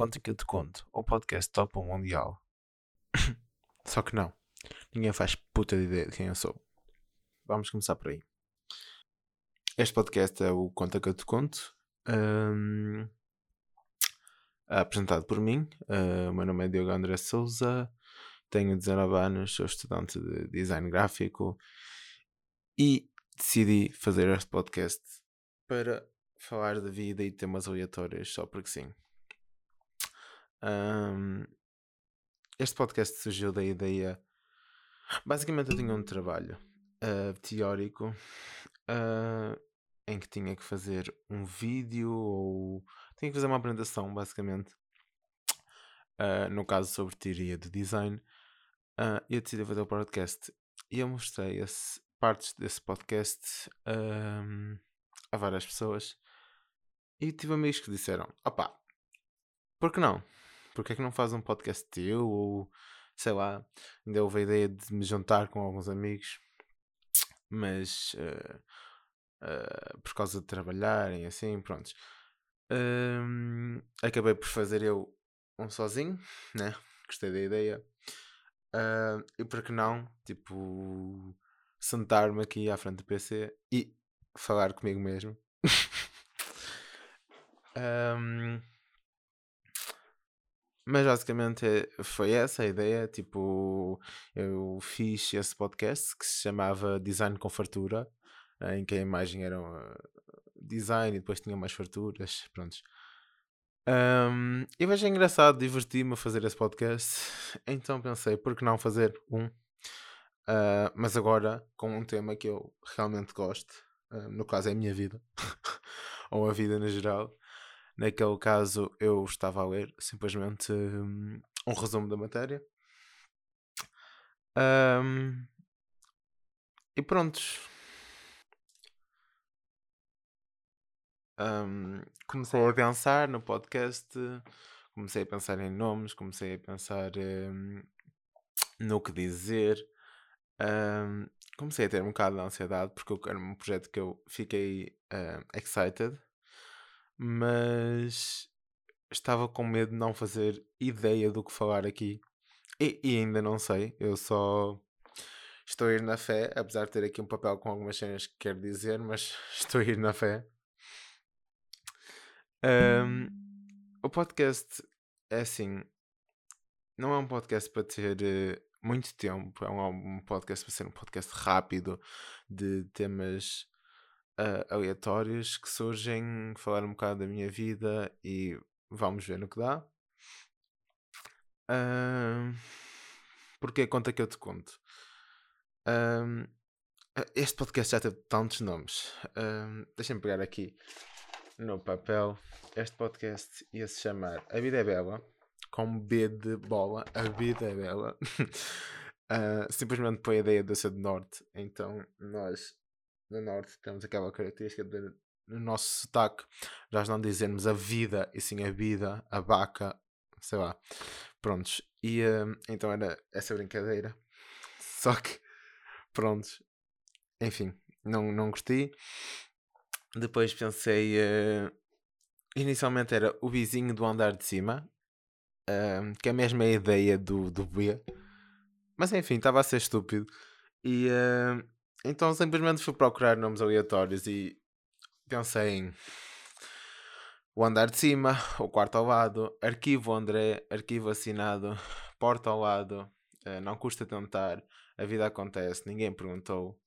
Conta que eu te conto, o podcast Top 1 Mundial. Só que não. Ninguém faz puta de ideia de quem eu sou. Vamos começar por aí. Este podcast é o Conta que eu te conto. Um, apresentado por mim. Uh, o meu nome é Diogo André Souza. Tenho 19 anos, sou estudante de design gráfico. E decidi fazer este podcast para falar da vida e temas aleatórios só porque sim. Um, este podcast surgiu da ideia. Basicamente, eu tinha um trabalho uh, teórico uh, em que tinha que fazer um vídeo ou tinha que fazer uma apresentação, basicamente. Uh, no caso, sobre teoria de design. E eu decidi fazer o podcast e eu mostrei esse, partes desse podcast a várias pessoas e tive amigos que disseram: opá, por que não? Porque é que não faz um podcast teu? Ou sei lá, ainda houve a ideia de me juntar com alguns amigos, mas uh, uh, por causa de trabalharem assim, prontos. Uh, acabei por fazer eu um sozinho, né? Gostei da ideia. Uh, e por que não, tipo, sentar-me aqui à frente do PC e falar comigo mesmo. Um, mas basicamente foi essa a ideia. Tipo, eu fiz esse podcast que se chamava Design com Fartura, em que a imagem era design e depois tinha mais farturas. Prontos. Um, e vejo engraçado, diverti-me a fazer esse podcast. Então pensei, por que não fazer um? Uh, mas agora com um tema que eu realmente gosto, uh, no caso é a minha vida, ou a vida no geral. Naquele caso, eu estava a ler simplesmente um, um resumo da matéria. Um, e prontos. Um, comecei a pensar no podcast, comecei a pensar em nomes, comecei a pensar um, no que dizer. Um, comecei a ter um bocado de ansiedade porque era um projeto que eu fiquei uh, excited mas estava com medo de não fazer ideia do que falar aqui. E, e, ainda não sei, eu só estou a ir na fé, apesar de ter aqui um papel com algumas cenas que quero dizer, mas estou a ir na fé. Um, o podcast é assim, não é um podcast para ter uh, muito tempo, é um podcast para ser um podcast rápido de temas uh, aleatórios que surgem, falar um bocado da minha vida e vamos ver no que dá. Uh, porque conta que eu te conto. Uh, este podcast já teve tantos nomes. Uh, Deixa-me pegar aqui no papel. Este podcast ia se chamar A Vida é Bela, com B de bola. A Vida é Bela. Uh, simplesmente a ideia do Norte. Então nós no Norte temos aquela característica de no nosso sotaque nós não dizermos a vida e sim a vida, a vaca, sei lá. Prontos. E uh, então era essa brincadeira. Só que, prontos. Enfim, não, não gostei. Depois pensei. Uh, inicialmente era o vizinho do andar de cima. Uh, que é a mesma ideia do, do B. Mas enfim, estava a ser estúpido. E uh, então simplesmente fui procurar nomes aleatórios e pensei em o andar de cima, o quarto ao lado, arquivo André, arquivo assinado, porta ao lado, uh, não custa tentar, a vida acontece, ninguém perguntou.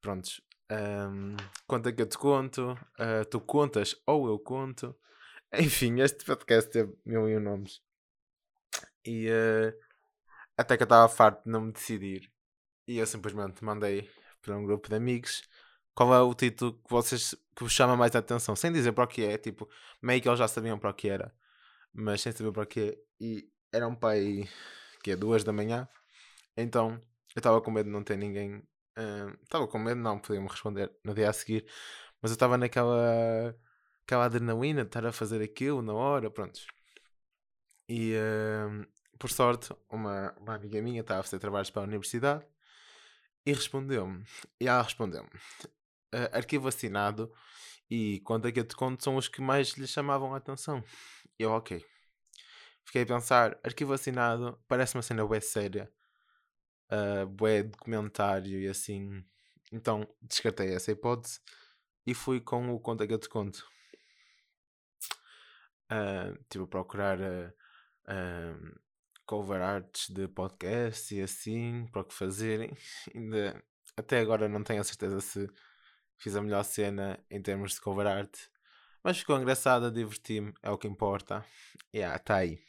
Prontos, um, conta que eu te conto, uh, tu contas ou eu conto. Enfim, este podcast teve mil e um nomes. E uh, até que eu estava farto de não me decidir. E eu simplesmente mandei para um grupo de amigos, qual é o título que vocês que vos chama mais a atenção? Sem dizer para o que é, tipo, meio que eles já sabiam para o que era, mas sem saber para o que é. E era um pai que é duas da manhã, então eu estava com medo de não ter ninguém. Estava uh, com medo, não podia-me responder no dia a seguir, mas eu estava naquela aquela adrenalina de estar a fazer aquilo na hora, pronto. E uh, por sorte, uma, uma amiga minha estava a fazer trabalhos para a universidade e respondeu-me. E ela respondeu-me: uh, arquivo assinado e é que eu te conto são os que mais lhe chamavam a atenção. Eu, ok. fiquei a pensar, arquivo assinado, parece uma cena bué séria. Uh, bué documentário e assim. Então descartei essa hipótese e fui com o Conta que eu te conto. Uh, a procurar uh, uh, cover arts de podcast e assim, para o que fazerem. Ainda, até agora não tenho a certeza se fiz a melhor cena em termos de cover art. Mas ficou engraçada, diverti-me, é o que importa. E yeah, está aí.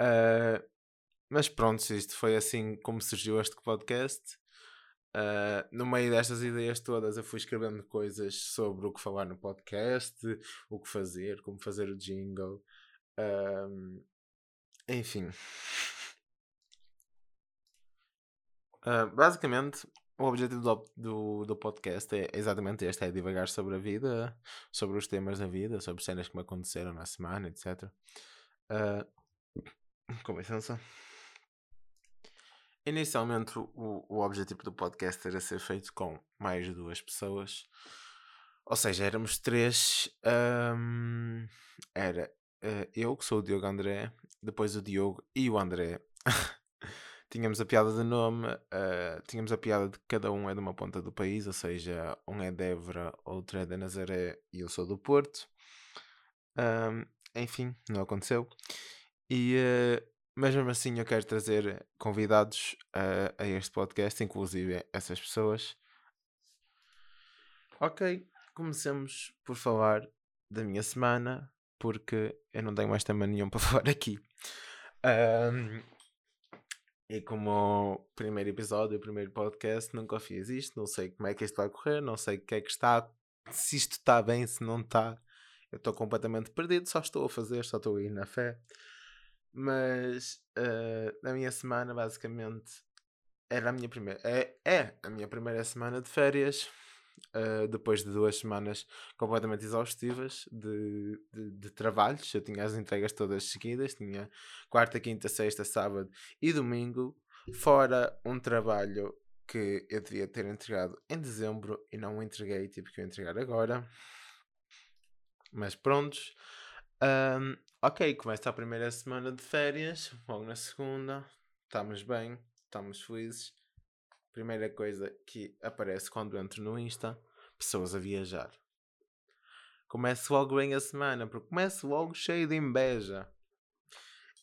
Uh, mas pronto, isto foi assim como surgiu este podcast. Uh, no meio destas ideias todas, eu fui escrevendo coisas sobre o que falar no podcast, o que fazer, como fazer o jingle. Uh, enfim. Uh, basicamente, o objetivo do, do, do, podcast é exatamente este: é divagar sobre a vida, sobre os temas da vida, sobre cenas que me aconteceram na semana, etc. Uh, com licença. Inicialmente, o, o objetivo do podcast era ser feito com mais duas pessoas. Ou seja, éramos três. Um, era uh, eu, que sou o Diogo André, depois o Diogo e o André. tínhamos a piada de nome, uh, tínhamos a piada de que cada um é de uma ponta do país, ou seja, um é de Évora, outro é de Nazaré e eu sou do Porto. Um, enfim, não aconteceu. E uh, mas mesmo assim eu quero trazer convidados a, a este podcast, inclusive essas pessoas. Ok, comecemos por falar da minha semana, porque eu não tenho mais tema nenhum para falar aqui. Um, e como primeiro episódio, primeiro podcast, nunca fiz isto, não sei como é que isto vai correr, não sei o que é que está, se isto está bem, se não está. Eu estou completamente perdido, só estou a fazer, só estou a ir na fé. Mas uh, na minha semana, basicamente, era a minha primeira. É, é a minha primeira semana de férias. Uh, depois de duas semanas completamente exaustivas de, de, de, trabalhos. Eu tinha as entregas todas seguidas, tinha quarta, quinta, sexta, sábado e domingo, fora um trabalho que eu devia ter entregado em dezembro e não o entreguei, tive que o entregar agora. Mas prontos. Um, ok, começa a primeira semana de férias, logo na segunda, estamos bem, estamos felizes. Primeira coisa que aparece quando entro no Insta, pessoas a viajar. Começo logo bem a semana, porque começo logo cheio de inveja.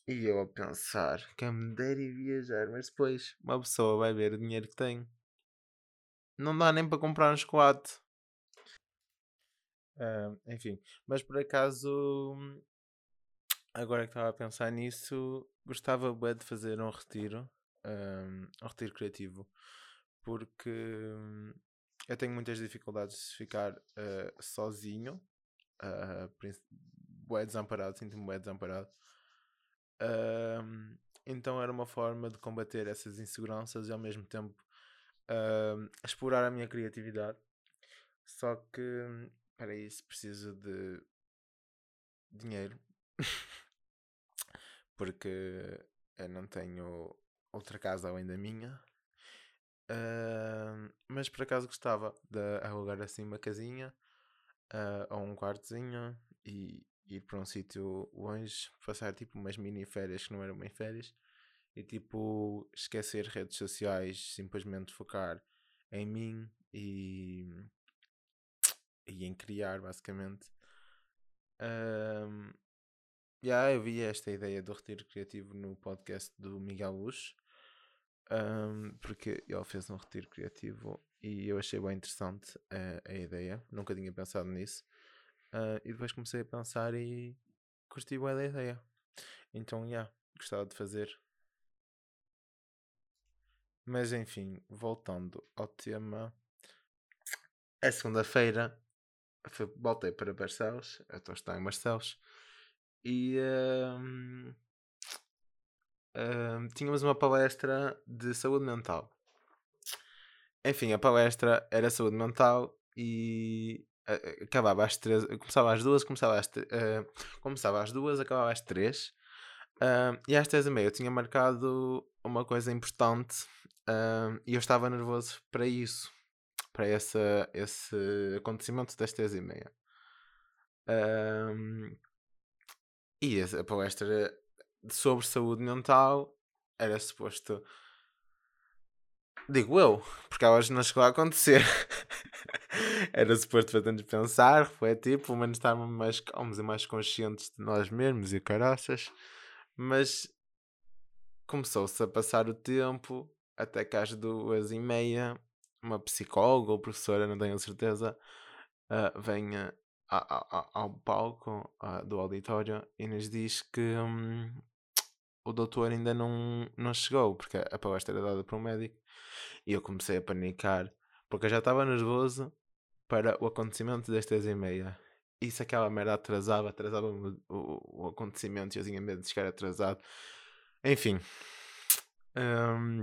E eu a pensar, quem me dera ir viajar, mas depois uma pessoa vai ver o dinheiro que tem. Não dá nem para comprar um chocolate. Uh, enfim, mas por acaso, agora que estava a pensar nisso, gostava bem de fazer um retiro, um, um retiro criativo, porque eu tenho muitas dificuldades de ficar uh, sozinho, uh, desamparado, sinto-me bem desamparado. Uh, então era uma forma de combater essas inseguranças e ao mesmo tempo uh, explorar a minha criatividade. Só que para isso preciso de dinheiro. Porque eu não tenho outra casa além da minha. Uh, mas por acaso gostava de alugar assim uma casinha uh, ou um quartozinho e ir para um sítio longe, passar tipo umas mini férias que não eram bem férias e tipo esquecer redes sociais, simplesmente focar em mim e e em criar, basicamente. Um, yeah, eu vi esta ideia do retiro criativo no podcast do Miguel Luz, um, porque ele fez um retiro criativo e eu achei bem interessante a, a ideia, nunca tinha pensado nisso. Uh, e depois comecei a pensar e curti bem da ideia. Então, yeah, gostava de fazer. Mas enfim, voltando ao tema. É segunda-feira, voltei para Barcelos, eu estou a estar em Barcelos, e um, tínhamos uma palestra de saúde mental. Enfim, a palestra era saúde mental e uh, acabava às três, começava às duas, começava às, uh, começava às duas, acabava às três. E às três e meia eu tinha marcado uma coisa importante e eu estava nervoso para isso para essa, esse acontecimento das três e meia. E a palestra sobre saúde mental era suposto. Digo eu, porque hoje não chegou a acontecer. era suposto fazer-nos pensar, refletir, pelo menos estarmos mais calmos e mais conscientes de nós mesmos e caraças. Mas começou-se a passar o tempo até que às duas e meia uma psicóloga ou professora, não tenho certeza, uh, venha ao palco uh, do auditório e nos diz que um, o doutor ainda não, não chegou, porque a palestra era dada por um médico e eu comecei a panicar porque eu já estava nervoso para o acontecimento das três e meia. E se aquela merda atrasava, atrasava o, o, o acontecimento eu tinha medo de chegar atrasado. Enfim. Um,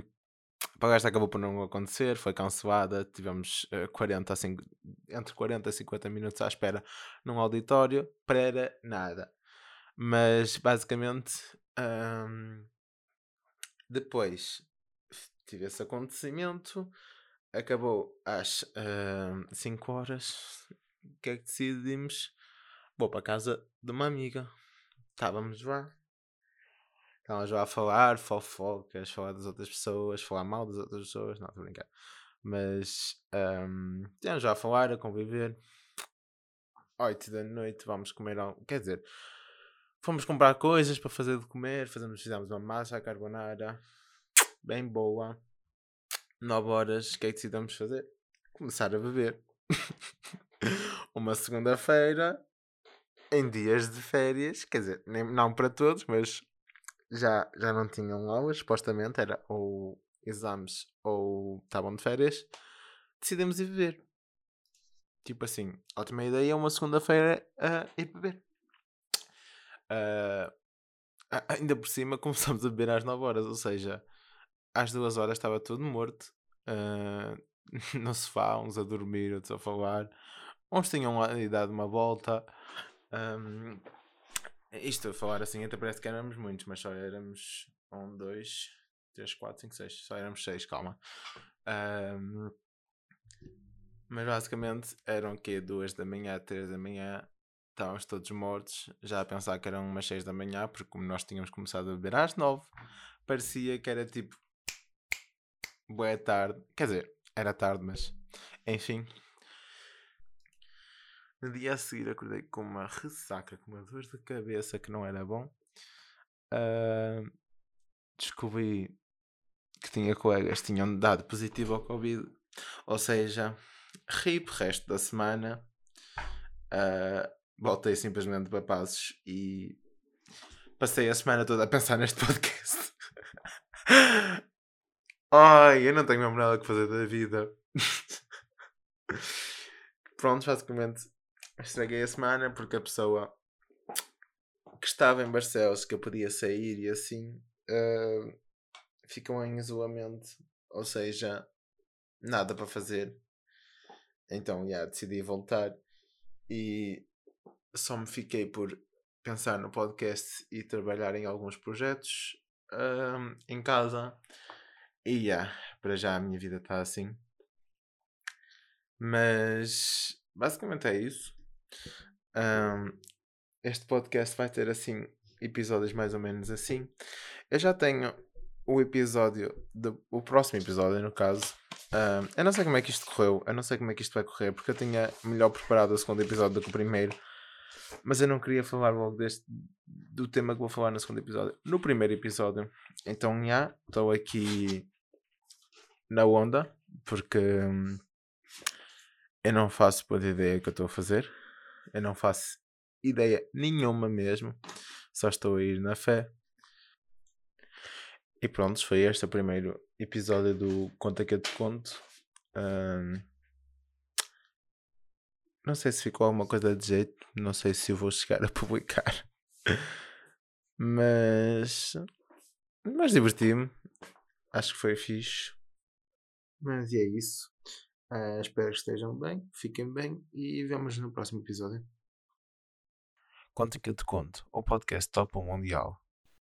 a palestra acabou por não acontecer, foi cancelada, tivemos uh, 40 a 5, entre 40 e 50 minutos à espera num auditório para nada. Mas basicamente um, depois tive esse acontecimento, acabou às uh, 5 horas. O que é que decidimos? Vou para a casa de uma amiga. Estávamos lá Estávamos lá a falar, fofocas, falar das outras pessoas, falar mal das outras pessoas, não, estou a brincar. Mas um, já a falar, a conviver. Oito da noite, vamos comer algo. Quer dizer, fomos comprar coisas para fazer de comer, fazemos, fizemos uma massa carbonara, bem boa. Nove horas, o que é que decidimos fazer? Começar a beber. uma segunda-feira, em dias de férias, quer dizer, nem, não para todos, mas já, já não tinham aulas, supostamente, era ou exames ou estavam de férias, decidimos ir beber. Tipo assim, ótima ideia, uma segunda-feira a uh, ir beber. Uh, ainda por cima começamos a beber às 9 horas, ou seja, às 2 horas estava tudo morto. Uh, no sofá, uns a dormir, outros a falar. Uns tinham dado uma volta. Um, isto a falar assim, até parece que éramos muitos, mas só éramos um, dois, três, quatro, cinco, seis. Só éramos seis, calma. Um, mas basicamente eram que duas da manhã, três da manhã, estávamos todos mortos, já a pensar que eram umas seis da manhã, porque como nós tínhamos começado a beber às nove, parecia que era tipo boa tarde. Quer dizer, era tarde, mas enfim, no dia a seguir acordei com uma ressaca, com uma dor de cabeça que não era bom. Uh, descobri que tinha colegas que tinham dado positivo ao Covid. Ou seja, RIP resto da semana. Uh, voltei simplesmente para passos e passei a semana toda a pensar neste podcast. Ai, eu não tenho mesmo nada que fazer da vida. Pronto, basicamente estraguei a semana porque a pessoa que estava em Barcelos, que eu podia sair e assim, uh, ficam em isolamento, ou seja, nada para fazer. Então, yeah, decidi voltar e só me fiquei por pensar no podcast e trabalhar em alguns projetos uh, em casa. E yeah, para já a minha vida está assim. Mas basicamente é isso. Um, este podcast vai ter assim episódios mais ou menos assim. Eu já tenho o episódio, do, o próximo episódio, no caso. Um, eu não sei como é que isto correu, eu não sei como é que isto vai correr, porque eu tinha melhor preparado o segundo episódio do que o primeiro, mas eu não queria falar logo deste do tema que vou falar no segundo episódio. No primeiro episódio, então já estou aqui na onda, porque hum, eu não faço boa ideia que eu estou a fazer. Eu não faço ideia nenhuma mesmo. Só estou a ir na fé. E pronto, foi este o primeiro episódio do Conta que eu te conto. Um, não sei se ficou alguma coisa de jeito. Não sei se eu vou chegar a publicar. Mas. Mas diverti-me. Acho que foi fixe. Mas é isso. Uh, espero que estejam bem, fiquem bem e vemos no próximo episódio. Conta que eu te conto, o podcast Top Mundial.